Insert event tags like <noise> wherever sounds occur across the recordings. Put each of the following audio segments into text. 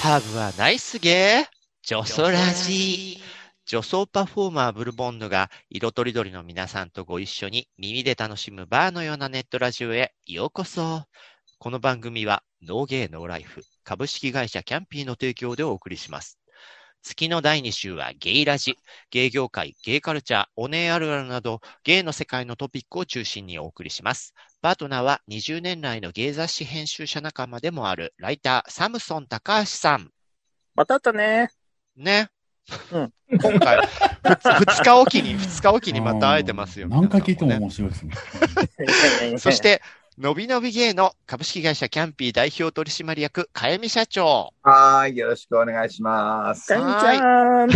ハーブはナイスゲー女装ラジ女装パフォーマーブルボンヌが色とりどりの皆さんとご一緒に耳で楽しむバーのようなネットラジオへようこそ。この番組はノーゲーノーライフ株式会社キャンピーの提供でお送りします。月の第2週はゲイラジ、ゲイ業界、ゲイカルチャー、オネエあるあるなど、ゲイの世界のトピックを中心にお送りします。パートナーは20年来のゲイ雑誌編集者仲間でもあるライター、サムソン高橋さん。またあったね。ね。うん今回、ふつ二日おきに、二日おきにまた会えてますよ。何回聞いても面白いですね。<laughs> ねそし、て、のびのびゲイの株式会社キャンピー代表取締役、かえみ社長。はーい、よろしくお願いします。かみちゃん。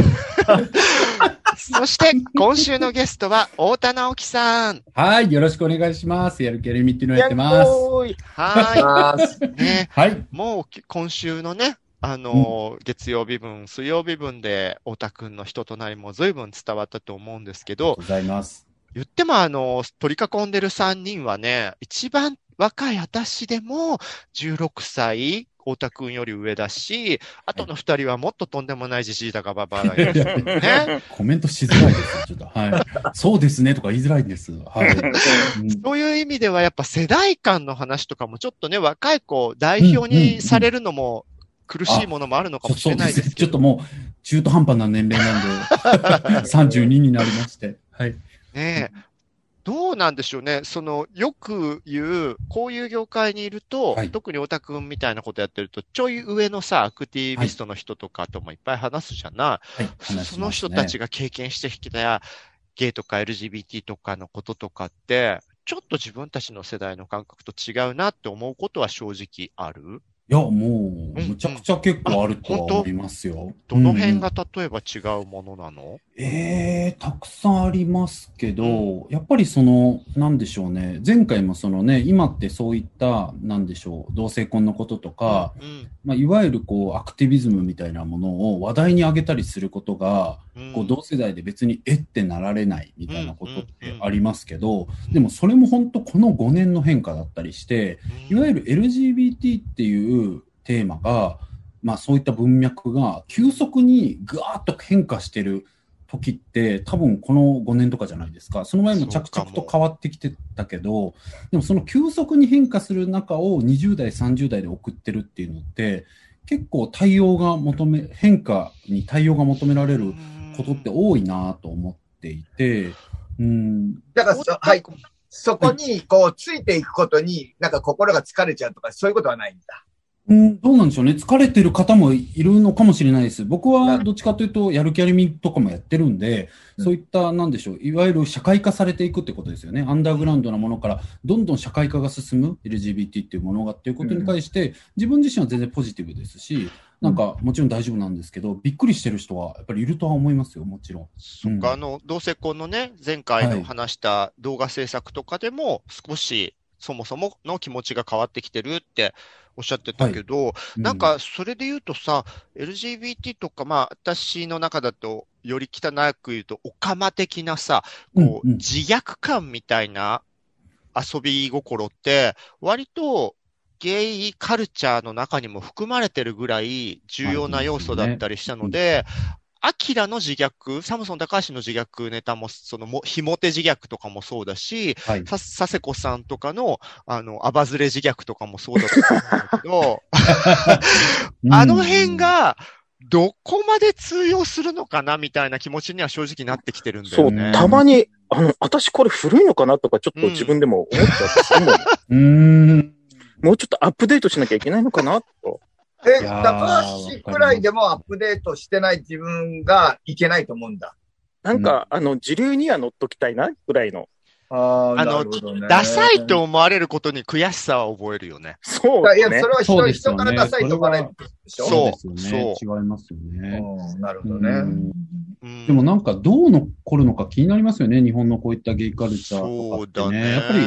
<laughs> そして、今週のゲストは、太田直樹さん。はい、よろしくお願いします。やる気あるみっていうのをやってます。いはい。ね、はい。もうき今週のね、あのー月曜日分、水曜日分で、太田くんの人となりも随分伝わったと思うんですけど、ございます。言ってもあの、取り囲んでる3人はね、一番若い私でも16歳、太田くんより上だし、あとの2人はもっととんでもないじじいだかばばあがいるしね。コメントしづらいです。ちょっと。はい。<laughs> そうですねとか言いづらいんです。はい。うんそういう意味ではやっぱ世代間の話とかもちょっとね、若い子代表にされるのも苦しいものもあるのかもしれ。ないですけど。ちょっともう、中途半端な年齢なんで、<laughs> 32になりまして。はい。ねえ。どうなんでしょうね。その、よく言う、こういう業界にいると、はい特にオタクンみたいなことやってると、ちょい上のさ、アクティビストの人とかともいっぱい話すじゃない。はい。ねその人たちが経験してきた、ゲイとか LGBT とかのこととかって、ちょっと自分たちの世代の感覚と違うなって思うことは正直ある？いや、もう、むちゃくちゃ結構あるとは思いますよ。どのうんうん辺が例えば違うものなの、ええたくさんありますけど、やっぱりその、なんでしょうね、前回もそのね、今ってそういった、なんでしょう、同性婚のこととか、うんまあ、いわゆるこう、アクティビズムみたいなものを話題に上げたりすることが、うん。こう、同世代で別にえってなられないみたいなことっうんてありますけど、でもそれも本当この5年の変化だったりして、いわゆる LGBT っていうテーマが、まあそういった文脈が急速にぐわーっと変化してる時って多分この5年とかじゃないですか。その前も着々と変わってきてたけど、でもその急速に変化する中を20代、30代で送ってるっていうのって結構対応が求め、変化に対応が求められることって多いなと思っていて、うん、だからそ、はい。そこに、こう、ついていくことに、なんか心が疲れちゃうとか、そういうことはないんだ。うん、どうなんでしょうね。疲れてる方もいるのかもしれないです。僕はどっちかというと、やる気ありみとかもやってるんで、うんそういった、なんでしょう、いわゆる社会化されていくってことですよね。アンダーグラウンドなものから、どんどん社会化が進む LGBT っていうものがっていうことに対して、自分自身は全然ポジティブですし、なんかもちろん大丈夫なんですけど、びっくりしてる人はやっぱりいるとは思いますよ、もちろん。そっか、うんあの、同性婚のね、前回のはい話した動画制作とかでも、少しそもそもの気持ちが変わってきてるっておっしゃってたけど、うなんか、それで言うとさ、LGBT とか、まあ、私の中だと、より汚く言うと、オカマ的なさ、こう、うんうん。自虐感みたいな遊び心って、割と、ゲイカルチャーの中にも含まれてるぐらい重要な要素だったりしたので、アキラの自虐、サムソン高橋の自虐ネタも、そのも、ひも手自虐とかもそうだし、はい。さ、佐世子さんとかの、あの、アバズレ自虐とかもそうだったと思うんだけど、<laughs> あの辺が、どこまで通用するのかなみたいな気持ちには正直なってきてるんだそう、よね。たまに、あの、私これ古いのかなとか、ちょっと自分でも思っちゃってすうん、<laughs> うーん。もうちょっとアップデートしなきゃいけないのかなと。え、いやー高橋くらいでもアップデートしてない自分がいけないと思うんだ。なんか、あの、時流には乗っときたいな、ぐらいの。ああのダサいと思われることに悔しさは覚えるよね。そういや、ねそ。れは人,、そうですよね人からダサいと思わないでしょ？そうですよね。違いますよね。うんなるほどね。うんうんでもなんかどう残るのか気になりますよね。日本のこういったゲイカルチャーとかってね。ね。やっぱり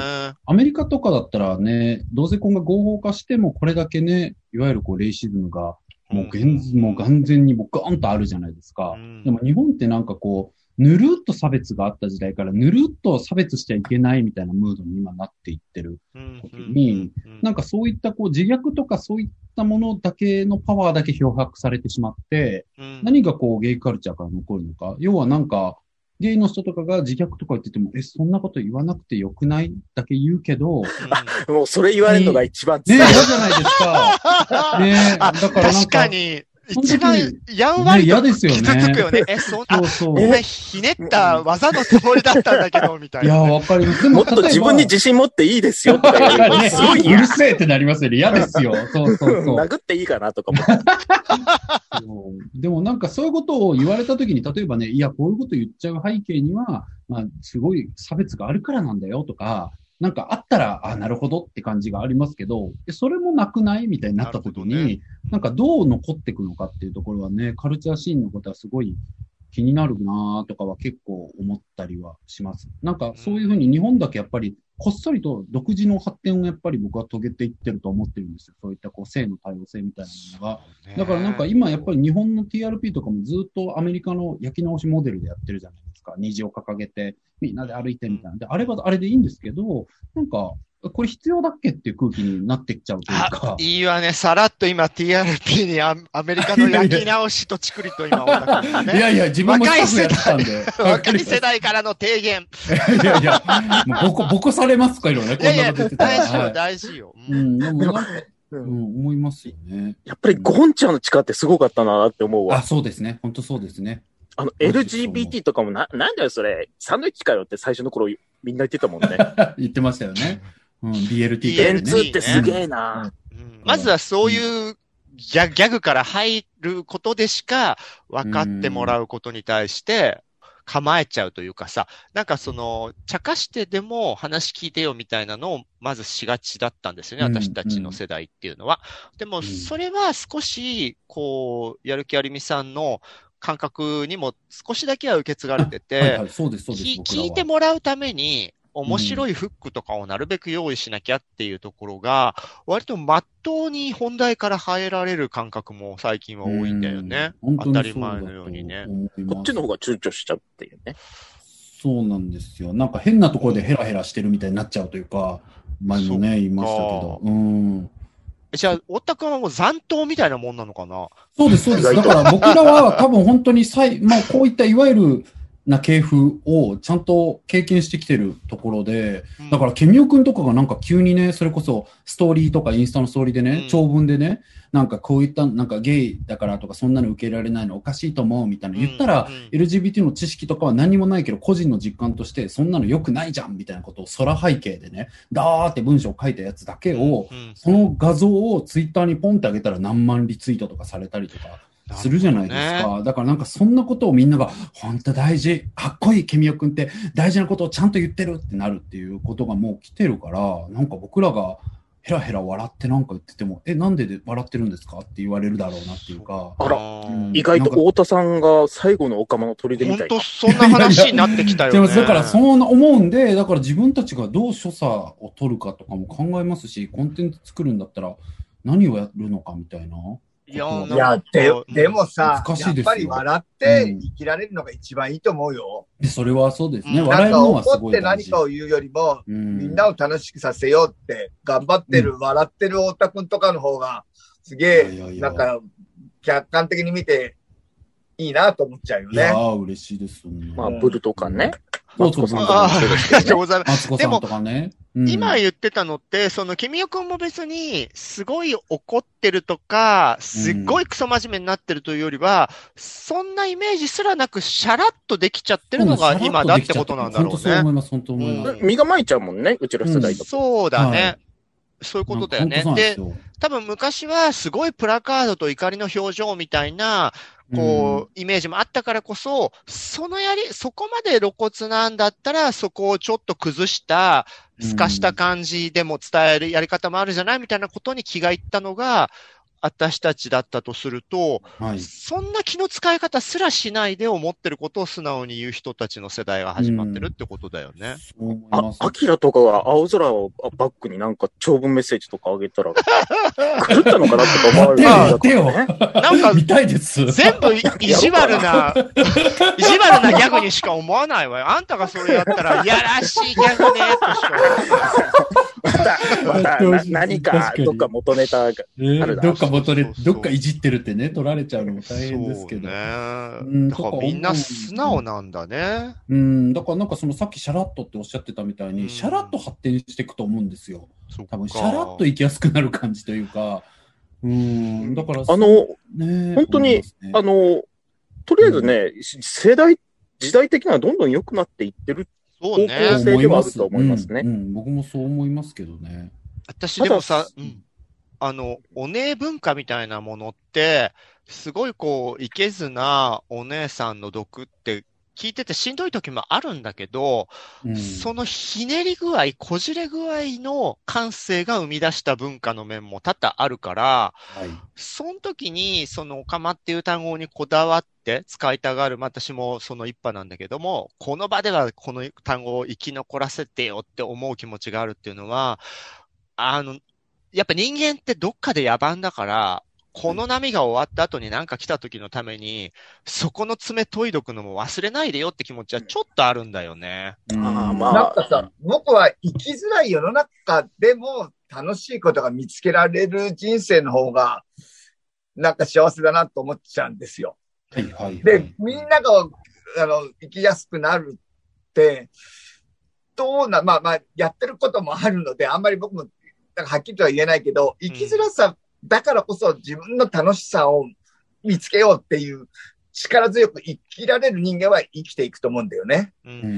アメリカとかだったらね、同性婚が合法化してもこれだけね、いわゆるこうレイシズムがもう現、もう眼前にもうガーンとあるじゃないですか。うんでも日本ってなんかこう、ぬるっと差別があった時代から、ぬるっと差別しちゃいけないみたいなムードに今なっていってる。うん時にうんなんかそういったこう自虐とかそういったものだけのパワーだけ漂白されてしまって、うん何がこうゲイカルチャーから残るのか。要はなんか、ゲイの人とかが自虐とか言ってても、え、そんなこと言わなくてよくない？だけ言うけど、ね <laughs> もうそれ言われるのが一番え、辛い。嫌じゃないですか。ねえ、あだからなんか、確かに、一番やんわりとですよね傷つくよね。<laughs> え、そんなそう、そう。ひねった技のつもりだったんだけど、みたいいや、な。わかります。でもっと自分に自信持っていいですよとか言われるとねすごいうる嫌。せえってなりますよね。嫌ですよ。そうそうそう。<laughs> 殴っていいかなとかも。<laughs> でもなんかそういうことを言われたときに、例えばね、いや、こういうこと言っちゃう背景には、まあ、すごい差別があるからなんだよとか、なんかあったら、あ、なるほどって感じがありますけど、でそれもなくないみたいになったときに、なねなんかどう残っていくのかっていうところはね、カルチャーシーンのことはすごい気になるなとかは結構思ったりはします。なんかそういうふうに日本だけやっぱりこっそりと独自の発展をやっぱり僕は遂げていってると思ってるんですよ。そういったこう性の多様性みたいなものが。だからなんか今やっぱり日本の TRP とかもずっとアメリカの焼き直しモデルでやってるじゃないですか。虹を掲げてみんなで歩いてみたいな。で、あれはあれでいいんですけど、なんか、これ必要だっけっていう空気になってきちゃうというかあ、。いいわね。さらっと今 TRP にアアメリカの焼き直しとちくりと今、ね。いやいや、自分も。<laughs> 若い世代からの提言。いやいや、もうボコ、ボコされますかいろね、こんいやいや、なこと言ってたら。大事よ、はい大事よ。ううんん、でもううんん、思いますよね。やっぱりゴンちゃんの力ってすごかったなって思うわあ、。そうですね。本当そうですね。あの、LGBT とかもな、なんだよそれ。サンドイッチかよって最初の頃みんな言ってたもんね。<laughs> 言ってましたよね。うん、BLT とか電ね。通ってすげえな。うんまずはそういうギャギャグから入ることでしか分かってもらうことに対して構えちゃうというかさ、なんかその、茶化してでも話聞いてよみたいなのをまずしがちだったんですよね、うん私たちの世代っていうのは。でも、んそれは少し、こう、やる気ありみさん。の感覚にも少しだけは受け継がれてて、聞いてもらうために、面白いフックとかをなるべく用意しなきゃっていうところが、割と真っ当に本題から入られる感覚も最近は多いんだよね。うん当たり前のようにね。。こっちの方が躊躇しちゃうっていうね。そうなんですよ。なんか変なところでヘラヘラしてるみたいになっちゃうというか、前もね、言いましたけど。うん。じゃあ、太田君はもう残党みたいなもんなのかな？そうです、そうです。だから僕らは多分本当にさい、まあこういったいわゆるな系譜をちゃんと経験してきてるところで、だから、ケミオくんとかがなんか急にね、それこそストーリーとかインスタのストーリーでね、うん。長文でね、なんかこういった、なんかゲイだからとかそんなの受け入れられないのおかしいと思うみたいな言ったら、LGBT の知識とかは何もないけど、個人の実感としてそんなの良くないじゃんみたいなことを空背景でね、ダーって文章を書いたやつだけを、うんその画像をツイッターにポンってあげたら何万リツイートとかされたりとかするじゃないですか。だからなんかそんなことをみんなが、本当大事、かっこいいケミオくんって大事なことをちゃんと言ってるってなるっていうことがもう来てるから、なんか僕らがヘラヘラ笑ってなんか言ってても、え、なんでで笑ってるんですかって言われるだろうなっていうか。あらー意外と太田さんが最後のオカマの砦み本たい当そんな話になってきたよね。<laughs> だからそう思うんで、だから自分たちがどう所作を取るかとかも考えますし、コンテンツ作るんだったら何をやるのかみたいな。いやいや、でうん、でもさ、難しいですよやっぱり笑って生きられるのが一番いいと思うよ。でそれはそうですね。うん笑えなんかるのはす怒ってごい大事。何かを言うよりも、うんみんなを楽しくさせようって、頑張ってる、笑ってる太田くんとかの方が、すげいやいやいえ、やなんか、客観的に見て、いいなと思っちゃうよいやね。ー、嬉しいです。そんなまあ、ブルとかね。マツコさんとああかもそうですけありがとう。ございます。マツコさんとかね。うん今言ってたのって、その、君代くんも別に、すごい怒ってるとか、すっごいクソ真面目になってるというよりは、そんなイメージすらなく、シャラッとできちゃってるのが今だってことなんだろうね。本当そう思います、本当思います。身構えちゃうもんね、うちら世代とか。そうだね。はいそういうことだよねで多分昔はすごいプラカードと怒りの表情みたいな、こう、イメージもあったからこそ、そのやり、そこまで露骨なんだったら、そこをちょっと崩した、透かした感じでも伝えるやり方もあるじゃないみたいなことに気がいったのが、私たちだったとすると、はい。そんな気の使い方すらしないで思ってることを素直に言う人たちの世代が始まってるってことだよね。あます。、アキラとかが青空をバックになんか長文メッセージとかあげたら、狂ったのかなって思われるやってよね。<laughs> なんか、見たいです。全部い意地悪な、<laughs> 意地悪なギャグにしか思わないわよ。あんたがそれやったら、いやらしいギャグね、としか思わない。また、また、な何かどっか元ネタあるなどっか元でそうそうそうどっかいじってるってね、取られちゃうのも大変ですけど。そうね。からみんな素直なんだね。うん、だからなんかそのさっきシャラッとっておっしゃってたみたいに、うんシャラッと発展していくと思うんですよ。多分シャラッといきやすくなる感じというか。うん、だから、あの、ね、本当にあの、とりあえずね、し世代、時代的にはどんどん良くなっていってる。そうね。方向性ではあると思いますねうんうん僕もそう思いますけどね。私でもさうん。あの、お姉文化みたいなものって、すごいこう、いけずなお姉さんの毒って聞いててしんどい時もあるんだけど、うん、そのひねり具合、こじれ具合の感性が生み出した文化の面も多々あるから、はい。その時に、その、おかまっていう単語にこだわって使いたがる、まあ私もその一派なんだけども、この場ではこの単語を生き残らせてよって思う気持ちがあるっていうのは、あの、やっぱ人間ってどっかで野蛮だから、この波が終わった後に何か来た時のために、そこの爪研いどくのも忘れないでよって気持ちはちょっとあるんだよね。うんあーまあなんかさ、僕は生きづらい世の中でも楽しいことが見つけられる人生の方が、なんか幸せだなと思っちゃうんですよ。はいはい、はい。で、みんなが、あの、生きやすくなるって、どうな、まあまあ、やってることもあるので、あんまり僕も、なんかはっきりとは言えないけど、生きづらさだからこそ自分の楽しさを見つけようっていう、力強く生きられる人間は生きていくと思うんだよね。ううんうんうんう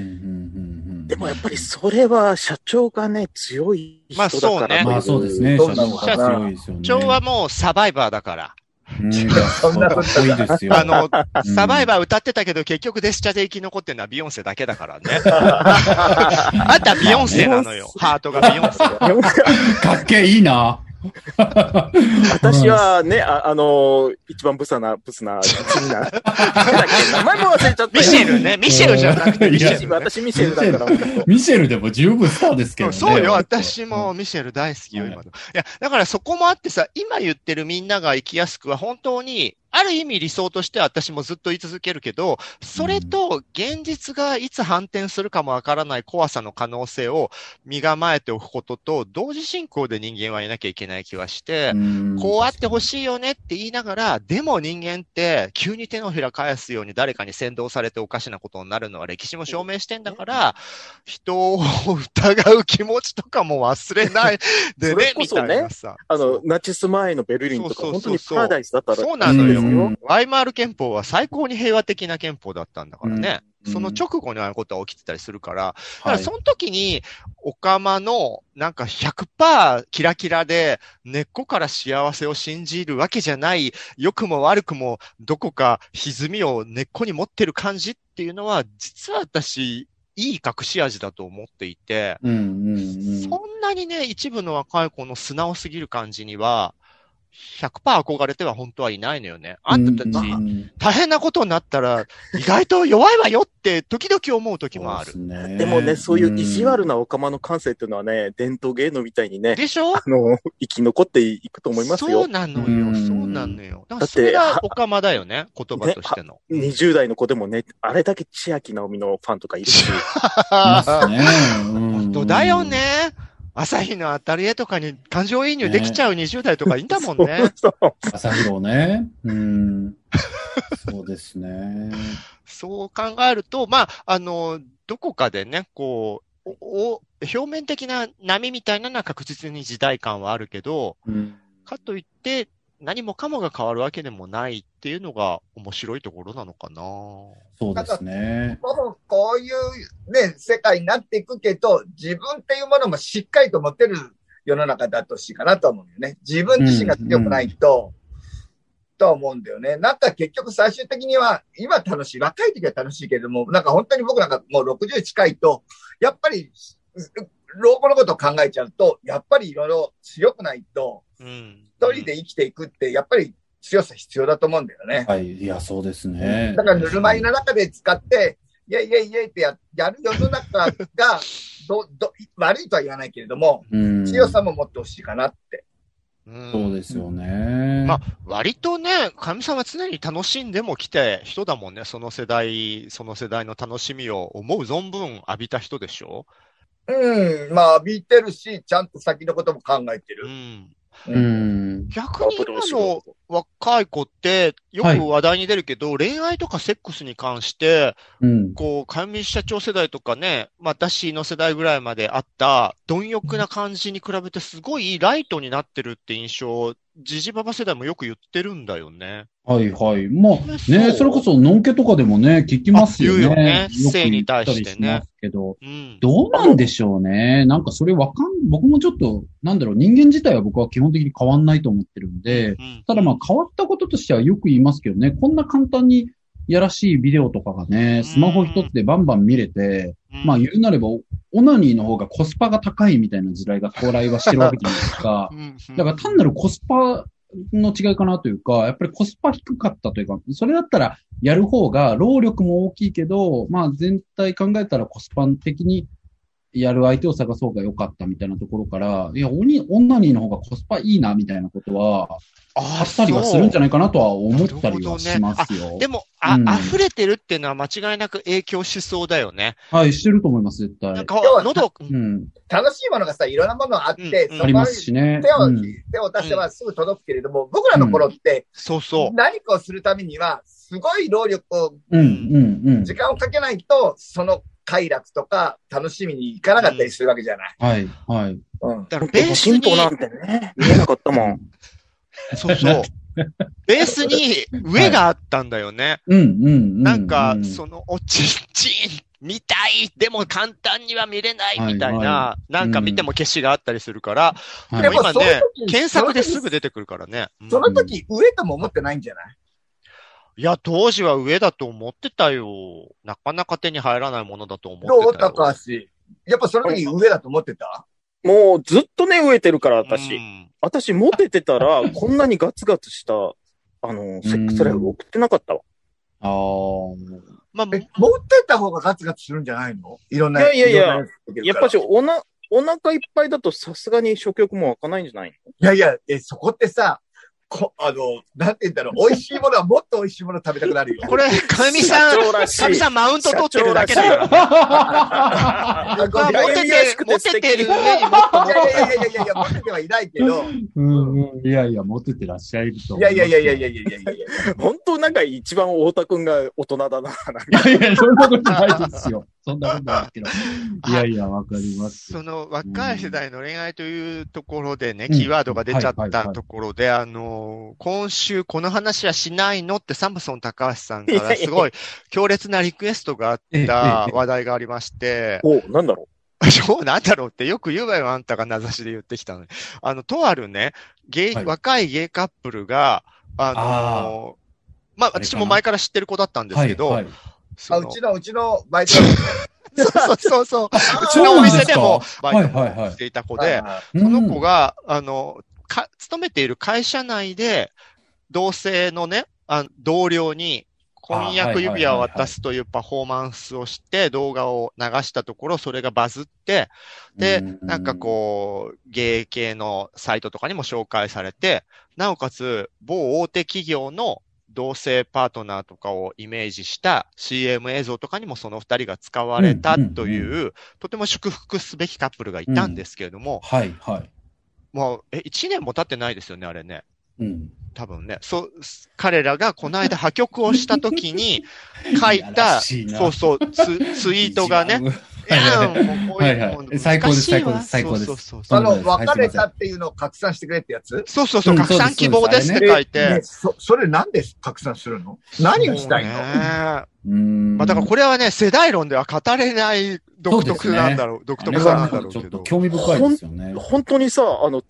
ん、でもやっぱりそれは社長がね、強い人だから。まあそうねまあそうですね。そうなのかな社。長はもうサバイバーだから。うん、<laughs> そんなこといいですよ。あの、うんサバイバー歌ってたけど結局デスチャで生き残ってるのはビヨンセだけだからね。<laughs> あんたビヨンセなのよ。ハートがビヨンセ。かっけえいいな。私はね、あ、あのー一番ブサな、ブスな、地味な。名前も忘れちゃったよ。ミシェルね。<laughs> ミシェルじゃなくてミシェル、ね。私ミシェルだから。ミシェルでも十分スターですけどね。そうよ、私もミシェル大好きよ、はい今の。いや、だからそこもあってさ、今言ってるみんなが生きやすくは本当に、ある意味理想としては私もずっと言い続けるけど、それと現実がいつ反転するかもわからない怖さの可能性を身構えておくことと、同時進行で人間はいなきゃいけない気はして、うんこうあってほしいよねって言いながら、でも人間って急に手のひら返すように誰かに先導されておかしなことになるのは歴史も証明してんだから、人を疑う気持ちとかも忘れないでね、みこそねたいなさ。あの、ナチス前のベルリンとか、本当にパラダイスだったら。そうなのよ。うんワイマール憲法は最高に平和的な憲法だったんだからね。うんその直後にああいうことは起きてたりするから、だからはいその時に、オカマの、なんか100%キラキラで、根っこから幸せを信じるわけじゃない、良くも悪くも、どこか歪みを根っこに持ってる感じっていうのは、実は私、いい隠し味だと思っていて。そんなにね、一部の若い子の素直すぎる感じには、100%憧れては本当はいないのよね。あんたたち、うん大変なことになったら、意外と弱いわよって、時々思う時もある。ででもね、そういう意地悪なオカマの感性っていうのはね、伝統芸能みたいにね、でしょ？あの、生き残っていくと思いますそうよ。なのよ、うんそうなのよ。だってそれがオカマだよね、言葉としての。20代の子でもね、あれだけ千秋直美のファンとかいるし。<laughs> いますね。うん本当だよね。朝日のアタリエとかに感情移入できちゃう20代とかいいんだもんね。<laughs> そうそう朝広ね。うん。そうですね。そう考えると、まあ、あの、どこかでね、こう、おお表面的な波みたいなのは確実に時代感はあるけど、うん。かといって、何もかもが変わるわけでもないっていうのが面白いところなのかな。そうですね。もうこういうね、世界になっていくけど、自分っていうものもしっかりと持てる世の中だとほしいかなと思うよね。自分自身が強くないと、とは思うんだよね。なんか結局最終的には、今楽しい。若い時は楽しいけれども、なんか本当に僕なんかもう60近いと、やっぱり、老後のことを考えちゃうと、やっぱりいろいろ強くないと、うん。一人で生きていくって、やっぱり強さ必要だと思うんだよね。はい。いや、そうですね。だからぬるま湯の中で使って、イェイイェイイェイってややる世の中が、<laughs> ど、ど、悪いとは言わないけれども、うん強さも持ってほしいかなって。うんそうですよね。まあ割とね、神さんは常に楽しんでもきて人だもんね。その世代、その世代の楽しみを思う存分浴びた人でしょ？うん、まあ、浴びてるし、ちゃんと先のことも考えてる。うん。うん。逆に今の若い子って、よく話題に出るけど、恋愛とかセックスに関して、うん。こう、上社長世代とかね、まあ私の世代ぐらいまであった、貪欲な感じに比べてすごいライトになってるって印象を、ジジババ世代もよく言ってるんだよね。はいはい。まあ、ね、それこそ、のんけとかでもね、聞きますよね。あ言うよね性に対してねけど、うん。どうなんでしょうね。なんかそれわかん、僕もちょっと、なんだろう、人間自体は僕は基本的に変わんないと思ってるんで、うんただまあ変わったこととしてはよく言いますけどね、こんな簡単にやらしいビデオとかがね、スマホ一つでバンバン見れて、うん。まあ言うなれば、オナニーの方がコスパが高いみたいな時代が到来はしてるわけじゃないですか。うん。だから単なるコスパの違いかなというか、やっぱりコスパ低かったというか、それだったらやる方が労力も大きいけど、まあ全体考えたらコスパ的にやる相手を探そうが良かったみたいなところから、いや、オニオナニーの方がコスパいいなみたいなことは、あったりはするんじゃないかなとは思ったりはしますよ。でも、あ、うん溢れてるっていうのは間違いなく影響しそうだよね。はい、してると思います、絶対。なんか喉、うん。楽しいものがさ、いろんなものがあって、うんありますしね。手を、うん手を出せばすぐ届くけれども、僕らの頃って、そうそう。何かをするためには、すごい労力を、うん、うん、うん。時間をかけないと、その快楽とか楽しみに行かなかったりするわけじゃない。はい、はい。うん。だからベースに、進歩なんてね、見えなかったもん。そうそう。ベースに上があったんだよね。うん、うん、うん。なんかう、その、おちんちん、見たいでも簡単には見れないみたいはいなは、なんか見ても消しがあったりするから、はいでも今そのね時、検索ですぐ出てくるからね。うんその時、上とも思ってないんじゃない？いや、当時は上だと思ってたよ。なかなか手に入らないものだと思ってたどよ。う高橋。やっぱその時上だと思ってた？もうずっとね、飢えてるから、う私。ん私、モテてたら、こんなにガツガツした、あの、セックスライフ送ってなかったわ。ああ。まあ、え、持ってた方がガツガツするんじゃないの？いろんな。いやいやいややっぱし、おな、お腹いっぱいだとさすがに食欲も湧かないんじゃないの？いやいや、え、そこってさ、こ、あの、なんて言うんだろう、美味しいものはもっと美味しいもの食べたくなるよ。これ、かみさん、かみさんマウント取ってるだけだよ。あ僕はモテててモ素敵テてる上にもっともっいやいやいやいやいやいや、モテてはいないけど、うんうん。いやいや、モテてらっしゃるといやいやいやいやいやいいやいやいやいや。本当なんか一番太田くんが大人だな。なんかや。いや、そんなことないですよ。そんなことないけど。<laughs> いやいや、わかります。その若い世代の恋愛というところでね、うん。キーワードが出ちゃったところで、あの、今週この話はしないのってサムソン高橋さんからすごい <laughs> 強烈なリクエストがあった話題がありまして、おなんだろ <laughs> そうなんだろうってよく言うわよ、あんたが名指しで言ってきたのに。あの、とあるね、ゲイ、はい。若いゲイカップルが、あのまあ、あれかな。私も前から知ってる子だったんですけど、はいはいあ、うちの、うちのバイト。<laughs> そうそうそう。うちのお店でもバイトはいはいはい。をしていた子ので、はいその子が、あの、か、勤めている会社内で、同性のね、あ同僚に、婚約指輪を渡すというパフォーマンスをして、動画を流したところ、それがバズって、で、なんかこう、ゲイ系のサイトとかにも紹介されて、なおかつ、某大手企業の同性パートナーとかをイメージした CM 映像とかにもその二人が使われたという、とても祝福すべきカップルがいたんですけれども、はい、はい。もう、え、一年も経ってないですよね、あれね。うん。多分ね。そう、彼らがこの間破局をした時に書いた、<laughs> しいなそうそう、ツツイートがね、<laughs> はいはい。もう最高です最高です。そうそうそうあの、そうですはい別れたっていうのを拡散してくれってやつ。そうそうそう、うん拡散希望ですって書いて。ね。そ、それなんで拡散するの？何をしたいの？そうね。うん。まあだからこれはね、世代論では語れない独特なんだろう、独特さなんだろうちょっとけど。興味深いですよね。う。本当にさ、あの。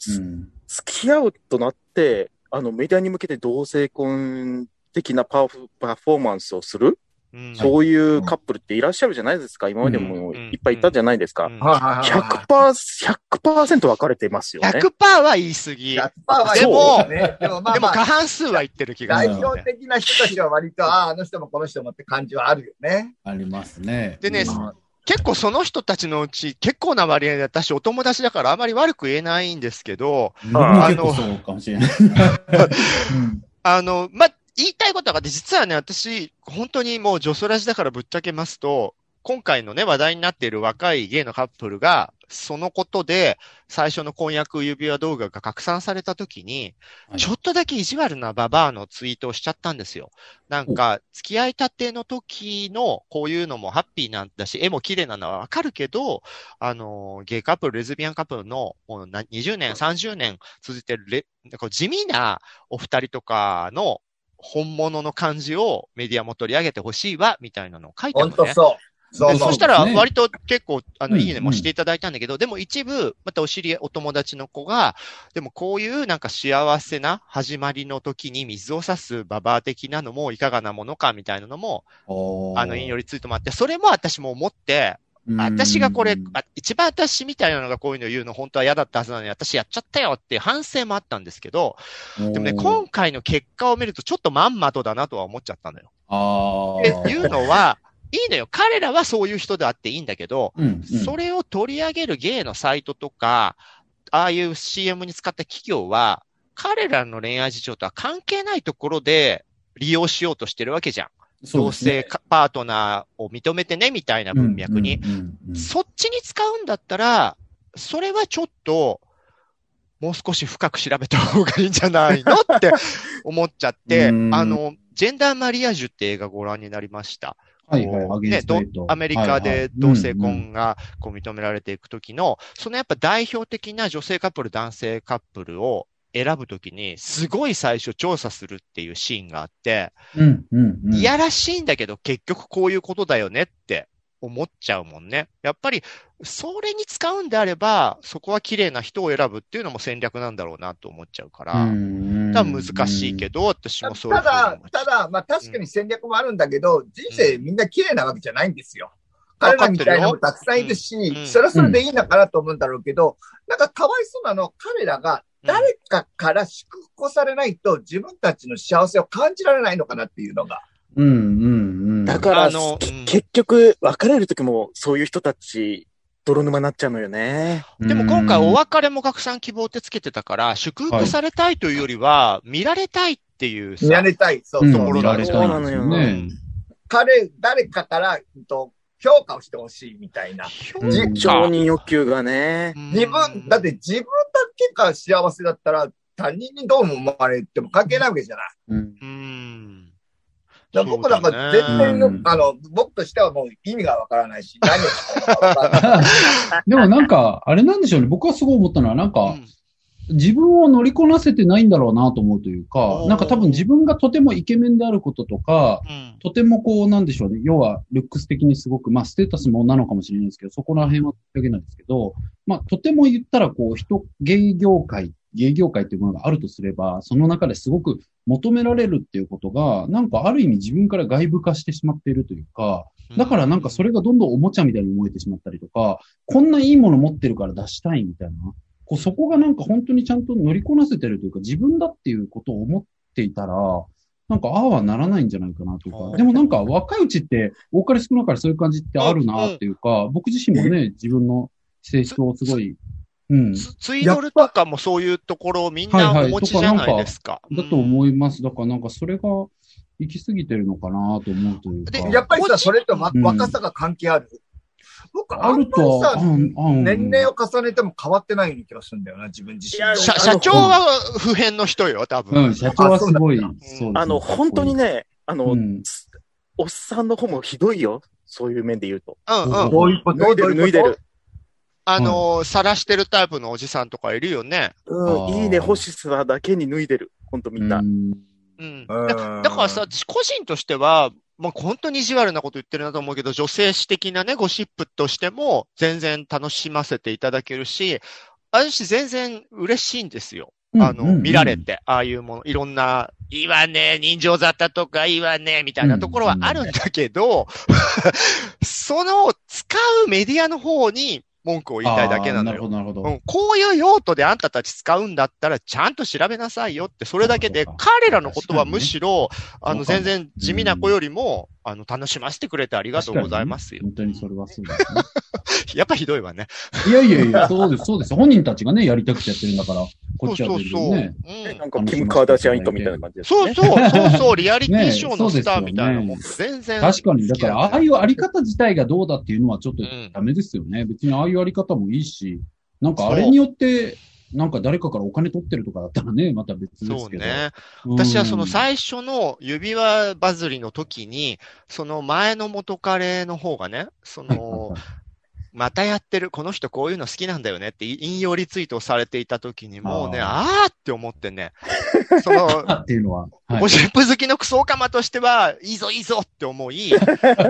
付き合うとなって、あの、メディアに向けて同性婚的なパフパフォーマンスをする、うんそういうカップルっていらっしゃるじゃないですか。今までもうんいっぱいいたじゃないですか。うんはいはいはいはい。100%、100%分かれてますよね。100%は言い過ぎ。100%はでもね、でもまあ過半数は言ってる気がす代る、ね。表的な人たちは割と、ああ、あの人もこの人もって感じはあるよね。ありますね。でねうん結構その人たちのうち結構な割合で私お友達だからあまり悪く言えないんですけど、僕も結構そうかもしれない。う <laughs> んあの、ま、言いたいことがあって、実はね、私、本当にもう女装ラジだからぶっちゃけますと、今回のね、話題になっている若いゲイのカップルが、そのことで、最初の婚約指輪動画が拡散された時に、はいちょっとだけ意地悪なババアのツイートをしちゃったんですよ。なんか、付き合いたての時の、こういうのもハッピーなんだし、絵も綺麗なのはわかるけど、あの、ゲイカップル、レズビアンカップルの、もうな20年、30年続いてるレ、なんか地味なお二人とかの本物の感じをメディアも取り上げてほしいわ、みたいなのを書いてあるのね。本当そう。そうでそうそしたら、割と結構、あの、うんいいねもしていただいたんだけど、でも一部、またお知り合い、お友達の子が、でもこういうなんか幸せな始まりの時に水を差すババア的なのもいかがなものかみたいなのも、あの、引用リツイートもあって、それも私も思って、私がこれ、あ一番私みたいなのがこういうの言うの本当は嫌だったはずなのに、私やっちゃったよって反省もあったんですけど、でもね、今回の結果を見るとちょっとまんまとだなとは思っちゃったのよ。あっていうのは、いいのよ。彼らはそういう人であっていいんだけど、うんうんそれを取り上げるゲイのサイトとか、ああいう CM に使った企業は、彼らの恋愛事情とは関係ないところで利用しようとしてるわけじゃん。同性かパートナーを認めてね、みたいな文脈に。そっちに使うんだったら、それはちょっと、もう少し深く調べた方がいいんじゃないのって <laughs> 思っちゃって、あうん。の、ジェンダーマリアージュって映画ご覧になりました。はいはい、ねアメリカでい同性婚がこう認められていくときの、そのやっぱ代表的な女性カップル、男性カップルを選ぶときに、すごい最初調査するっていうシーンがあって、うんうんうん。いやらしいんだけど結局こういうことだよねって思っちゃうもんね。やっぱり、それに使うんであれば、そこは綺麗な人を選ぶっていうのも戦略なんだろうなと思っちゃうから、うんだから難しいけど、私たもそういうただただ、まあ確かに戦略もあるんだけど、人生みんな綺麗なわけじゃないんですよ。彼らみたいなのもたくさんいるし、うん。うんそれはそれでいいのかなと思うんだろうけど、なんかかわいそうなの、彼らが誰かから祝福されないと自分たちの幸せを感じられないのかなっていうのが。うんうんうん。だから、あのけうん結局、別れる時もそういう人たち、泥沼になっちゃうのよね。でも今回お別れも拡散希望ってつけてたから、祝福されたいというよりは、見られたいっていうさ、見られたい。そううんそう。見られたいんですよね。彼、誰かから、うんと、評価をしてほしいみたいな。うんじ承認欲求がね。自分、だって自分だけが幸せだったら、他人にどうも思われても関係ないわけじゃない。うんうん。だから僕なんか絶対の、うんあの、僕としてはもう意味がわからないし、何をしたのかわからない。<laughs> <laughs> <laughs> でもなんか、あれなんでしょうね。僕はすごい思ったのは、なんか、うん自分を乗りこなせてないんだろうなと思うというかなんか多分自分がとてもイケメンであることとか、うんとてもこう、なんでしょうね。要は、ルックス的にすごく、まあ、ステータスもなのかもしれないですけど、そこら辺はだけなんですけど、まあ、とても言ったら、こう、人、芸業界、芸業界っていうものがあるとすれば、その中ですごく求められるっていうことが、なんかある意味自分から外部化してしまっているというか、だからなんかそれがどんどんおもちゃみたいに思えてしまったりとか、こんないいもの持ってるから出したいみたいな。こうそこがなんか本当にちゃんと乗りこなせてるというか、自分だっていうことを思っていたら、なんかああはならないんじゃないかなというか、でもなんか若いうちって、多かれ少なかれそういう感じってあるなっていうか、僕自身もね、自分の性質をすごい、うん、ツツイドルとかもそういうところをみんなお持ちじゃないですか。だと思います。だからなんかそれが行き過ぎてるのかなと思うというか。でやっぱりさ、それと、まうん若さが関係ある。僕、あるとは、さ、うんうん年齢を重ねても変わってないような気がするんだよな、自分自身。社社長は普遍の人よ、多分。うん、社長はすごい、あの、本当に、ね、あの、うんおっさんの方もひどいよ。そういう面で言うと。うんうん。どういうこと？脱いでる、脱いでる。あのー、晒してるタイプのおじさんとかいるよね。うん、いいね欲しさだけに脱いでる。ほんとみんな。うんうん。うんだだからさ、私個人としては、まあ、本当に意地悪なこと言ってるなと思うけど、女性史的なね、ゴシップとしても全然楽しませていただけるし、私全然嬉しいんですよ。あの、見られて、ああいうもの、いろんな、いいわね、人情雑多とかいいわね、みたいなところはあるんだけど、<laughs> その使うメディアの方に文句を言いたいだけなのよなるほ。ど、なるほど。うん、こういう用途であんたたち使うんだったら、ちゃんと調べなさいよって、それだけで、彼らのことはむしろ、あの、全然地味な子よりも、あの、楽しませてくれてありがとうございますよ。本当にそれはそうですね。<laughs> やっぱひどいわね。いやいやいや、そうです、そうです。本人たちがね、やりたくてやってるんだから、こっちはそうそうそう。うんなんか、キム・カーダシアン一家みたいな感じですね。そうそう、そうそう、リアリティショーのねスターみたいなもん、そ全然。確かに、だから、ああいうあり方自体がどうだっていうのはちょっとうんダメですよね。別にああいうあり方もいいし、なんかあれによって、なんか誰かからお金取ってるとかだったらね、<laughs> また別ですけど。そうね。うん私はその最初の指輪バズりの時に、その前の元彼の方がね、そのはい、またやってる、この人こういうの好きなんだよねって引用リツイートをされていた時に、もうね、ああーって思ってね、その、<laughs> あっていうのは。はいゴシップ好きのクソオカマとしては、いいぞいいぞって思い、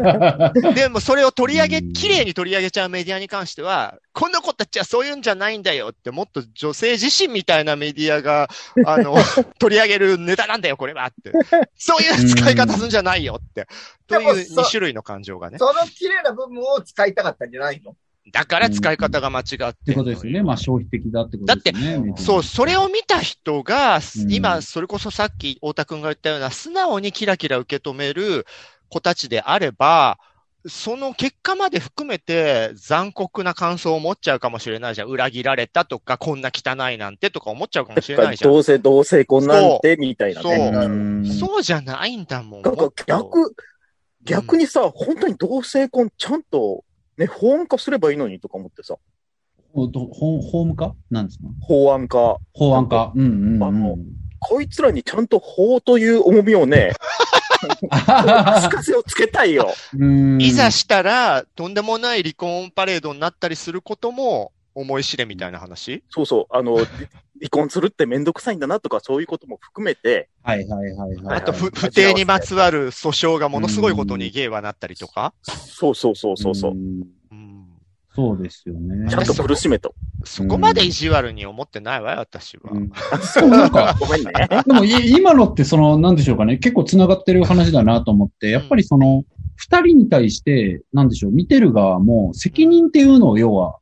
<laughs> でもそれを取り上げ、うん綺麗に取り上げちゃうメディアに関しては、この子たちはそういうんじゃないんだよって、もっと女性自身みたいなメディアが、<laughs> あの、取り上げるネタなんだよ、これはって。そういう使い方するんじゃないよって。というでもそ2種類の感情がね。<laughs> その綺麗な部分を使いたかったんじゃないの？だから使い方が間違ってってことですよね。まあ消費的だってことですよね。メディアそう、それを見た人が、うん今、それこそさっき太田くんが言ったような、素直にキラキラ受け止める子たちであれば、その結果まで含めて残酷な感想を持っちゃうかもしれないじゃん。裏切られたとか、こんな汚いなんてとか思っちゃうかもしれないじゃん。どうせ、どうせこんなんて、みたいなそうね。うんそうじゃないんだもん。なんか逆、逆にさ、本当に同性婚ちゃんと、ね、法案化すればいいのにとか思ってさ、ほどほホーム化なんですか？法案化。法案化。うんうんうんあの。こいつらにちゃんと法という重みをね、つかせをつけたいよ。うんいざしたら、とんでもない離婚パレードになったりすることも、思い知れみたいな話？そうそう、あの、<laughs> 離婚するってめんどくさいんだなとか、そういうことも含めて、はいはいはいはい。あと、ふはい不定にまつわる訴訟がものすごいことにゲイはなったりとか？そうそうそうそうそう。んうんそうですよね。ちゃんと苦しめと。そこまで意地悪に思ってないわよ、私は。うんそう、なんか、ごめんね。<laughs> でもい今のってその、なんでしょうかね、結構繋がってる話だなと思って、やっぱりその、二人に対して、なんでしょう、見てる側も責任っていうのを要は、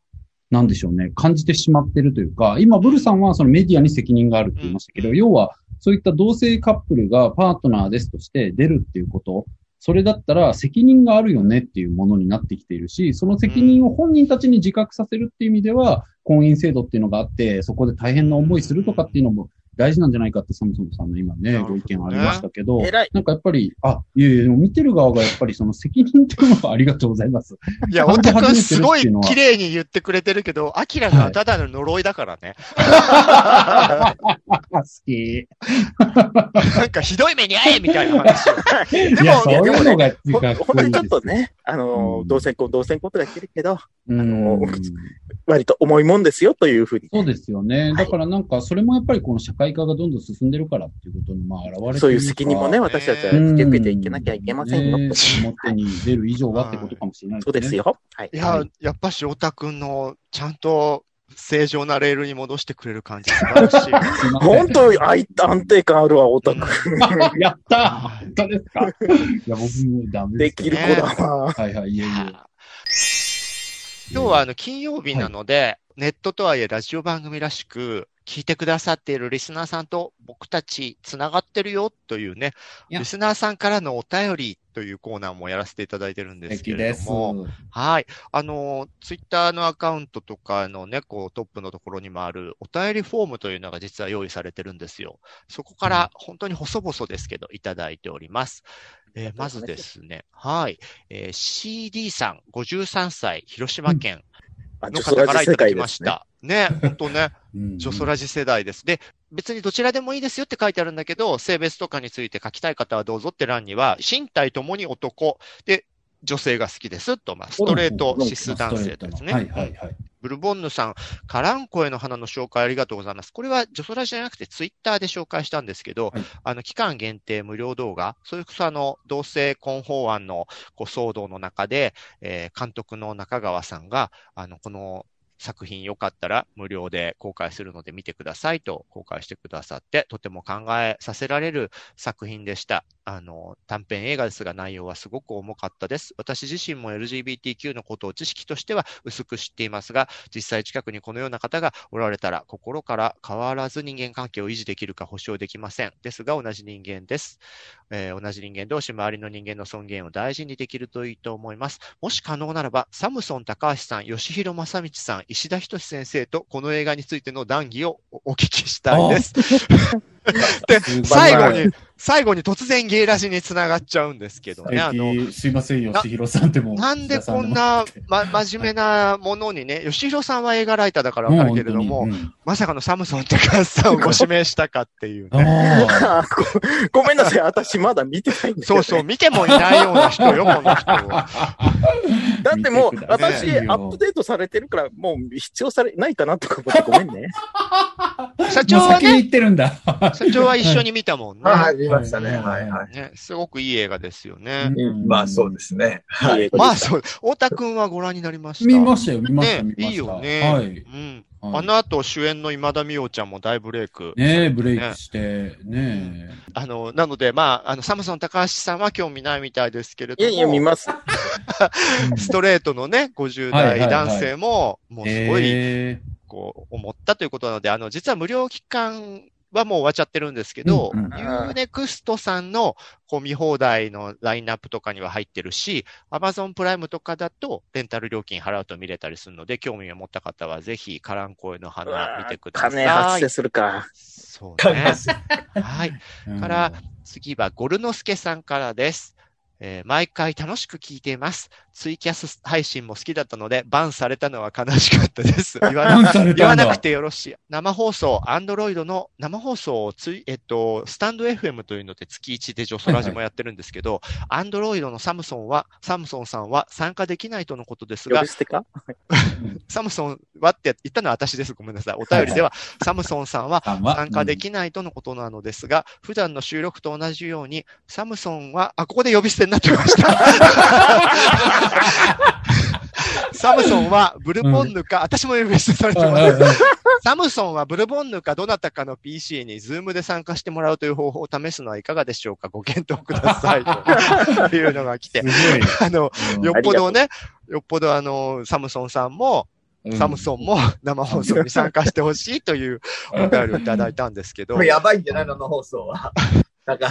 なんでしょうね、感じてしまってるというか、今、ブルさんはそのメディアに責任があるって言いましたけど、うん。要は、そういった同性カップルがパートナーですとして出るっていうこと、それだったら責任があるよねっていうものになってきているし、その責任を本人たちに自覚させるっていう意味では、婚姻制度っていうのがあって、そこで大変な思いするとかっていうのも大事なんじゃないかってサムソンさんの今ね、ねご意見ありましたけど。なんかやっぱり、あ、いやいや、でも見てる側がやっぱりその責任っていうのはありがとうございます。いや、感じ太田くん始めてるすごい綺麗に言ってくれてるけど、アキラがただの呪いだからね。<laughs> 好き。なんかひどい目に遭えみたいな話を。<laughs> でいや、そうも、いうのが、ほかっこ本当にちょっとね、あのう、ん同性婚、同性婚とか言ってるけど、うんの割と重いもんですよというふうに。そうですよね。だからなんか、それもやっぱりこの社会化がどんどん進んでるからっていうことに、まあ、現れてるそういう責任もね、私たちは受けていけなきゃいけませんよ。ね表に出る以上はってことかもしれないそうですよ。はいい。や、やっぱし太田くんのちゃんと正常なレールに戻してくれる感じ素晴らし <laughs> 本当、あい安定感あるわ、オタク。<laughs> やった本当ですか？いや、僕もダメでけどですきる子だわ。はいはい、いえいえ。今日はあの金曜日なので、ネットとはいえラジオ番組らしく、聞いてくださっているリスナーさんと僕たち繋がってるよというね、リスナーさんからのお便りというコーナーもやらせていただいてるんですけれ。ども、はい。あの、ツイッターのアカウントとかのね、こうトップのところにもあるお便りフォームというのが実は用意されてるんですよ。そこから本当に細々ですけどいただいております。えーまずですね、はい。えー CD さん、53歳、広島県あ、の方からいただき。ました。ね、<laughs> 本当ね。うんジョソラジ世代です。で、別にどちらでもいいですよって書いてあるんだけど、性別とかについて書きたい方はどうぞって欄には、身体ともに男、で、女性が好きですと、まあ、ストレート、シス男性ですね。はいはいはい。ブルボンヌさん、カランコエの花の紹介ありがとうございます。これはジョソラジじゃなくてツイッターで紹介したんですけど、はいあの、期間限定無料動画、それこそあの、同性婚法案のこう騒動の中で、えー監督の中川さんが、あの、この作品よかったら無料で公開するので見てくださいと公開してくださって、とても考えさせられる作品でした。あの、短編映画ですが内容はすごく重かったです。私自身も LGBTQ のことを知識としては薄く知っていますが、実際近くにこのような方がおられたら心から変わらず人間関係を維持できるか保証できません。ですが同じ人間です。えー同じ人間同士周りの人間の尊厳を大事にできるといいと思います。もし可能ならば、サムソン高橋さん、吉弘正道さん、石田仁先生とこの映画についての談義をおお聞きしたいです。<laughs> で、最後に、最後に突然ゲイラジにつながっちゃうんですけどね、あの、すいませんよ、しひろさんってもう。なんでこんな、<laughs> ま、真面目なものにね、吉弘さんは映画ライターだからわかるけれども、まさかのサムソン高橋さんをご指名したかっていううん、ね。<laughs> ごごめんなさい、私まだ見てないんだよ、そうそう、見てもいないような人よ、この人は。だってもう私、よアップデートされてるから、もう必要されないかなとか思ってごめんね。<laughs> 社長はもう先にってるんだ。社長は一緒に見たもんね。はい、見ましたね。ははいい、はい。ね、すごくいい映画ですよね。うんまあ、そうですね。はい。まあ、そう、太田くんはご覧になりました。見ましたよ、見ました、ね見ました。いいよね。はい。うん。はいあの後、主演の今田美桜ちゃんも大ブレイク。ねえ、ブレイクして、ねあの、なので、まあ、あの、サムソン高橋さんは興味ないみたいですけれども、いやいや、見ます。え。<laughs> ストレートのね、50代はいはいはい男性も、もうすごい、えこう、思ったということなので、あの、実は無料期間はもう終わっちゃってるんですけど、うんうん U-NEXT さんのこう見放題のラインナップとかには入ってるし、アマゾンプライムとかだとレンタル料金払うと見れたりするので、興味を持った方はぜひ、カランコエの花見てください。金発生するか。そうね。はい。ーから、次はゴルノスケさんからです。えー毎回楽しく聞いています。ツイキャス配信も好きだったので、バンされたのは悲しかったです。<laughs> 言わな言わなくてよろしい。生放送、アンドロイドの生放送をつい、えっと、スタンド FM というので月1でジョソラジもやってるんですけど、アンドロイドのサムソンは、サムソンさんは参加できないとのことですが呼び、捨てか？<laughs> サムソンはって言ったのは私です。ごめんなさい。お便りでは、サムソンさんは参加できないとのことなのですが、普段の収録と同じように、サムソンは、あ、ここで呼び捨てになってました。<laughs> サムソンはブルボンヌか、私も呼び捨てされてます。サムソンはブルボンヌかどなたかの PC に Zoom で参加してもらうという方法を試すのはいかがでしょうか？ご検討ください。と <laughs> いうのが来て。あの、うんよっぽどね、よっぽどあの、サムソンさんも、サムソンも <laughs> 生放送に参加してほしいというお便りをいただいたんですけど。やばいんじゃない生放送は。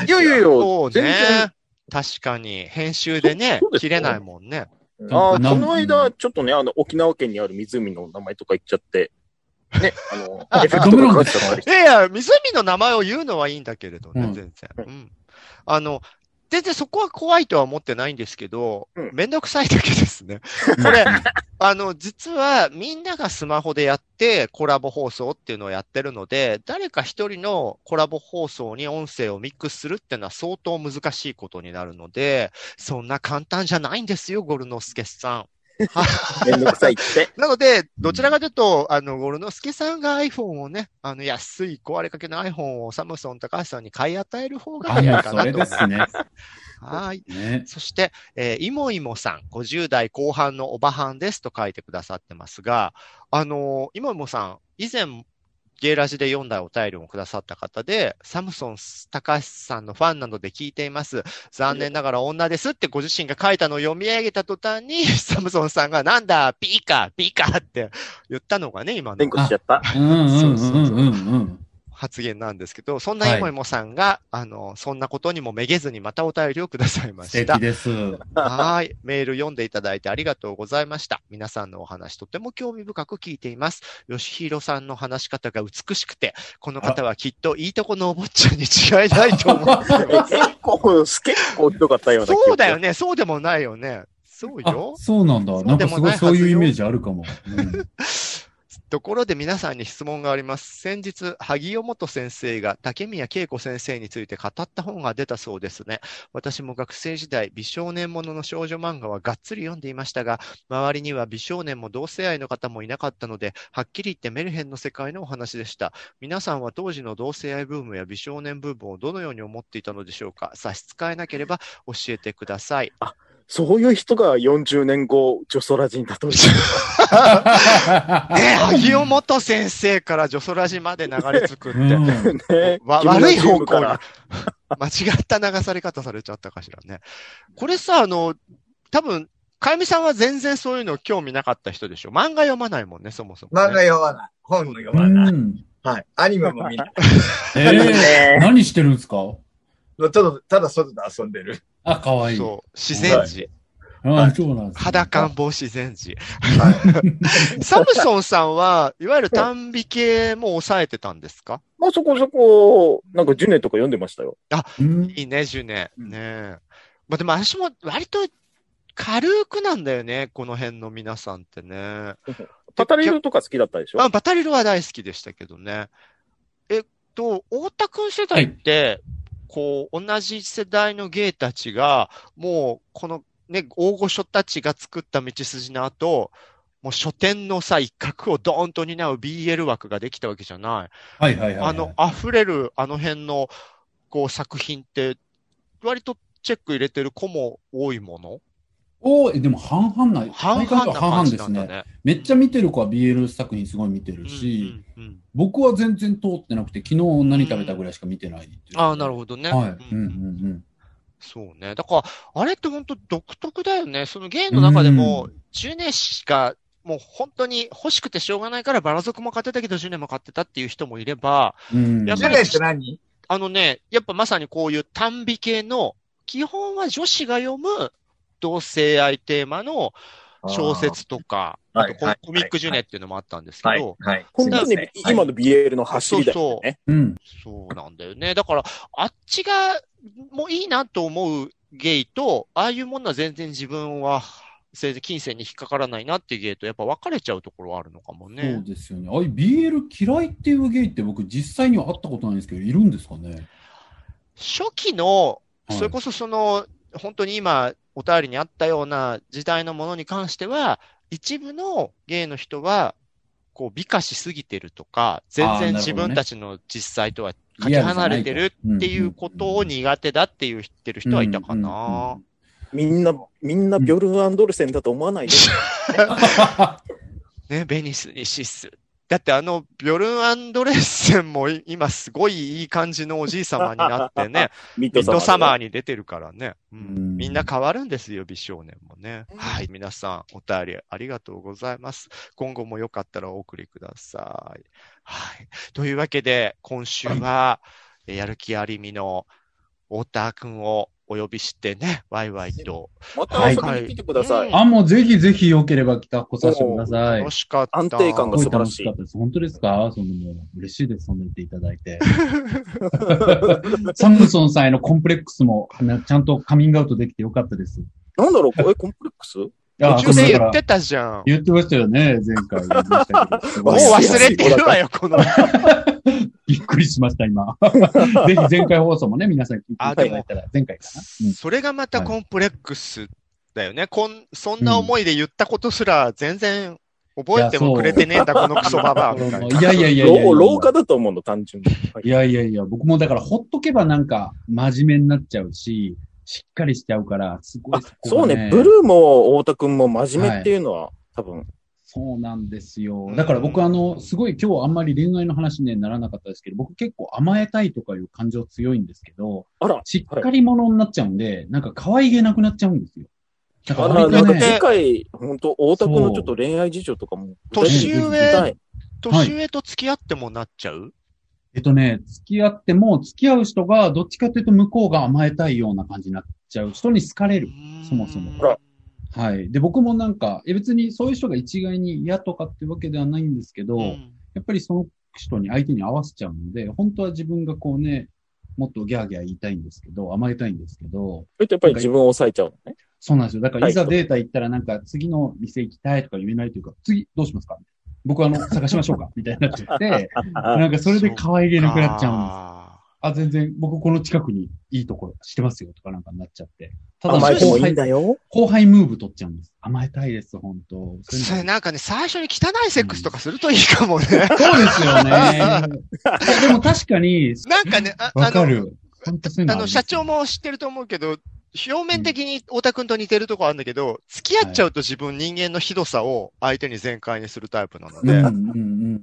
いやいやいや、そう全然。ね。確かに、編集でね <laughs> そうそう、で切れないもんね。ああ、なんこの間、ちょっとね、あの、沖縄県にある湖の名前とか言っちゃって、ね、あの、<laughs> あエフェクトがかかっちゃったりいやいや、湖の名前を言うのはいいんだけれどね、うん全然。うん。あの、全然そこは怖いとは思ってないんですけど、うんめんどくさいだけですね。<laughs> これ、あの、実はみんながスマホでやってコラボ放送っていうのをやってるので、誰か一人のコラボ放送に音声をミックスするっていうのは相当難しいことになるので、そんな簡単じゃないんですよ、ゴルノスケさん。<laughs> めんどくさいって。<laughs> なので、どちらかというと、あの、ゴルノスケさんが iPhone をね、あの、安い壊れかけの iPhone をサムソン高橋さんに買い与える方があ、早もそれいうかなと思いですね。<laughs> はい。ね。そして、えーいもいもさん、50代後半のおばはんですと書いてくださってますが、あのーいもいもさん、以前、ゲイラジで読んだお便りをくださった方で、サムソン高橋さんのファンなので聞いています。残念ながら女ですってご自身が書いたのを読み上げた途端に、<laughs> サムソンさんがなんだ、ピーカー、ピーカー？って言ったのがね、今連の呼しちゃった。うんうんうんうんうん。発言なんですけど、そんないもいもさんが、あの、そんなことにもめげずにまたお便りをくださいま素した敵。です。はい。メール読んでいただいてありがとうございました。皆さんのお話とても興味深く聞いています。吉弘さんの話し方が美しくて、この方はきっといいとこのお坊ちゃんに違いないと思ってえます。結構、結構ひどかったような気がそうだよね。そうでもないよね。そうあよ、。そうなんだ。なんかすごいそういうイメージあるかも。<laughs> うんところで皆さんに質問があります。先日、萩尾元先生が竹宮恵子先生について語った本が出たそうですね。私も学生時代、美少年ものの少女漫画はがっつり読んでいましたが、周りには美少年も同性愛の方もいなかったので、はっきり言ってメルヘンの世界のお話でした。皆さんは当時の同性愛ブームや美少年ブームをどのように思っていたのでしょうか差し支えなければ教えてください。そういう人が40年後、ジョソラジに例 <laughs> えてる。ね萩尾元先生からジョソラジまで流れ着くって。うんね悪い方向に。間違った流され方されちゃったかしらね。これさ、あの、多分、かゆみさんは全然そういうの興味なかった人でしょ漫画読まないもんね、そもそも、ね。漫画読まない。本も読うまない。ん。はい。アニメも見ない。えー、<laughs> 何してるんですか？ただ、ただ外で遊んでる。あ、かわいい。そう、自然児。あそうなんですね肌感防自然児。はサムソンさんは、いわゆる単美系も抑えてたんですか？まあそこそこ、なんかジュネとか読んでましたよ。うんいいね、ジュネ。うんねえ。まあでも私も割と軽くなんだよね、この辺の皆さんってね。パタリルとか好きだったでしょ？あ、バタリルは大好きでしたけどね。えっと、太田くん世代って、こう、同じ世代のゲイたちが、もう、このね、大御所たちが作った道筋の後、もう書店のさ、一角をドーンと担う BL 枠ができたわけじゃない。はいはいはいはい。あの、溢れるあの辺の、こう、作品って、割とチェック入れてる子も多いもの？おーえでも半々な、半々な半々感ですね。ね。めっちゃ見てる子は BL 作品すごい見てるし、うんうんうん僕は全然通ってなくて、昨日何食べたぐらいしか見てないっていうああ、なるほどね。はい。ううんんうんそうね。だから、あれって本当独特だよね。そのゲイの中でも、ジュネ氏が、もう本当に欲しくてしょうがないからバラ族も買ってたけどジュネも買ってたっていう人もいれば、うん。うん。やっぱりジュネって何？あのね、やっぱまさにこういう単美系の、基本は女子が読む同性愛テーマの小説とか、あとコあーはいはいコミックジュネっていうのもあったんですけはいど、。はい。本当に今の BL の走りだよね。うん。そうなんだよね。だから、あっちが、もういいなと思うゲイと、ああいうものは全然自分は、全然金銭に引っかからないなっていうゲイと、やっぱ分かれちゃうところはあるのかもそうね。ですよね。ああいう BL 嫌いっていうゲイって僕実際には会ったことないんですけど、いるんですかね？初期の、はいそれこそその、本当に今、お便りにあったような時代のものに関しては、一部のゲイの人は、こう、美化しすぎてるとか、全然自分たちの実際とはかけ離れてるっていうことを苦手だっていう言ってる人はいたかな。みんな、みんなビョルン・アンドルセンだと思わないで。<laughs> ね、ベニスにシス。だってあの、ビョルン・アンドレッセンもい今すごいいい感じのおじい様になってね、<laughs> ミッドサマーに。に出てるからね、ううんん。みんな変わるんですよ、美少年もね。はい。皆さん、お便りありがとうございます。今後もよかったらお送りください。はい。というわけで、今週は、えやる気ありみの太田くんをお呼びしてね、ワイワイと。また遊びに来てください。はいあ、もうぜひぜひ良ければ来た、来させてください楽。しかった。安定感がす素晴らしいしかったです。本当ですか？そのもう嬉しいです。そんな言っていただいて。<laughs> サムソンさんへのコンプレックスも、なちゃんとカミングアウトできてよかったです。いなんだろう、これコンプレックス？や途中で言ってたじゃん。言ってましたよね、前回 <laughs> もう忘れてるわよ、この。<laughs> びっくりしました、今。<laughs> ぜひ前回放送もね、皆さん聞いていただいたら、前回かな。うんそれがまたコンプレックスだよね。こん、そんな思いで言ったことすら全然覚えてもくれてねえんだ、このクソババアみたいな。いやいやいやいやいや老老化だと思うの、単純に。はいいやいやいや、僕もだからほっとけばなんか真面目になっちゃうし、しっかりしちゃうから、すごいそうね、ブルーも太田くんも真面目っていうのは、多分、そうなんですよ。う。んだから僕あの、すごい今日あんまり恋愛の話にはならなかったですけど、僕結構甘えたいとかいう感情強いんですけど、あら、しっかり者になっちゃうんで、なんか可愛げなくなっちゃうんですよ。だかあらら、なんか割とね、次回、本当太田くんのちょっと恋愛事情とかも。年上年上と付き合ってもなっちゃう？えっとね、付き合っても、付き合う人がどっちかというと向こうが甘えたいような感じになっちゃう人に好かれる。そもそも。ほらはい。で、僕もなんか、え別にそういう人が一概に嫌とかってわけではないんですけど、うんやっぱりその人に相手に合わせちゃうので、本当は自分がこうね、もっとギャーギャー言いたいんですけど、甘えたいんですけど、それってやっぱり自分を抑えちゃうのね。そうなんですよ。だからはいいざデータ行ったらなんか次の店行きたいとか言えないというか、次どうしますか？僕あの、探しましょうか？みたいになっちゃって、<laughs> なんかそれで可愛げなくなっちゃうんです。ああ、全然僕この近くにいいところしてますよとかなんかになっちゃって。ただ甘えてもいいん後輩、だよ。後輩ムーブ取っちゃうんです。甘えたいです、本当ーそういうのそれなんかね、最初に汚いセックスとかするといいかもね。そうですよね。<laughs> でも確かに、なんかね、あわかる。あの、社長も知ってると思うけど、表面的に太田くんと似てるとこあるんだけど、付き合っちゃうと自分人間のひどさを相手に全開にするタイプなので、うんうんうんうん。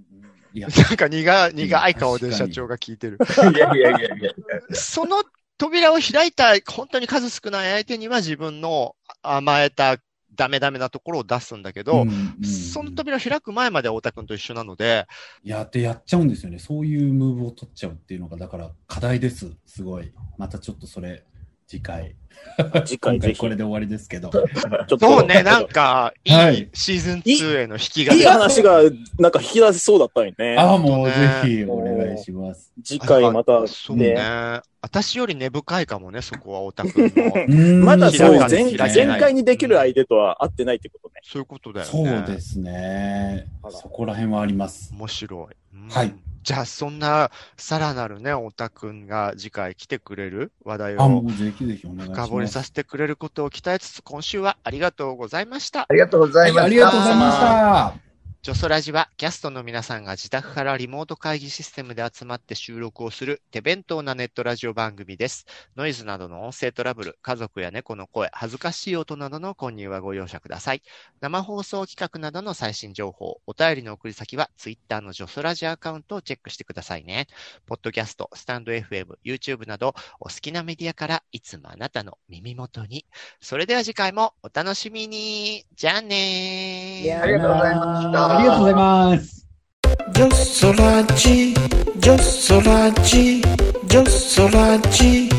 いや、なんか苦苦い顔で社長が聞いてる。いやいやいやいや。<laughs> その扉を開いた、本当に数少ない相手には自分の甘えたダメダメなところを出すんだけど、うんうんその扉を開く前までは太田くんと一緒なので、やってやっちゃうんですよね。そういうムーブを取っちゃうっていうのが、だから課題です。すごい。またちょっとそれ、次回。今次回ぜひ。回これで終わりですけど。ちょっとそうね、なんか、いはいいシーズン2への引きがいい話が、なんか引き出せそうだったよね。ああ、もうぜねひお願いします。次回またそうねね。。私より根深いかもね、そこは太田くんの。<laughs> うんまだそう、全開にできる相手とは合ってないってことね。そういうことだよね。そうですねそこら辺はあります。面白い。うんはい。じゃあ、そんな、さらなるね、太田くんが次回来てくれる？話題を。深掘りさせてくれることを期待しつつ、今週はありがとうございました。ありがとうございました。ありがとうございました。ジョソラジはキャストの皆さんが自宅からリモート会議システムで集まって収録をする手弁当なネットラジオ番組です。ノイズなどの音声トラブル、家族や猫の声、恥ずかしい音などの混入はご容赦ください。生放送企画などの最新情報、お便りの送り先は Twitter のジョソラジアカウントをチェックしてくださいね。ポッドキャスト、スタンド FM、YouTube などお好きなメディアからいつもあなたの耳元に。それでは次回もお楽しみに。じゃあねー。ありがとうございましたありがとうございます。ジョソラジジョソラジジョソラジ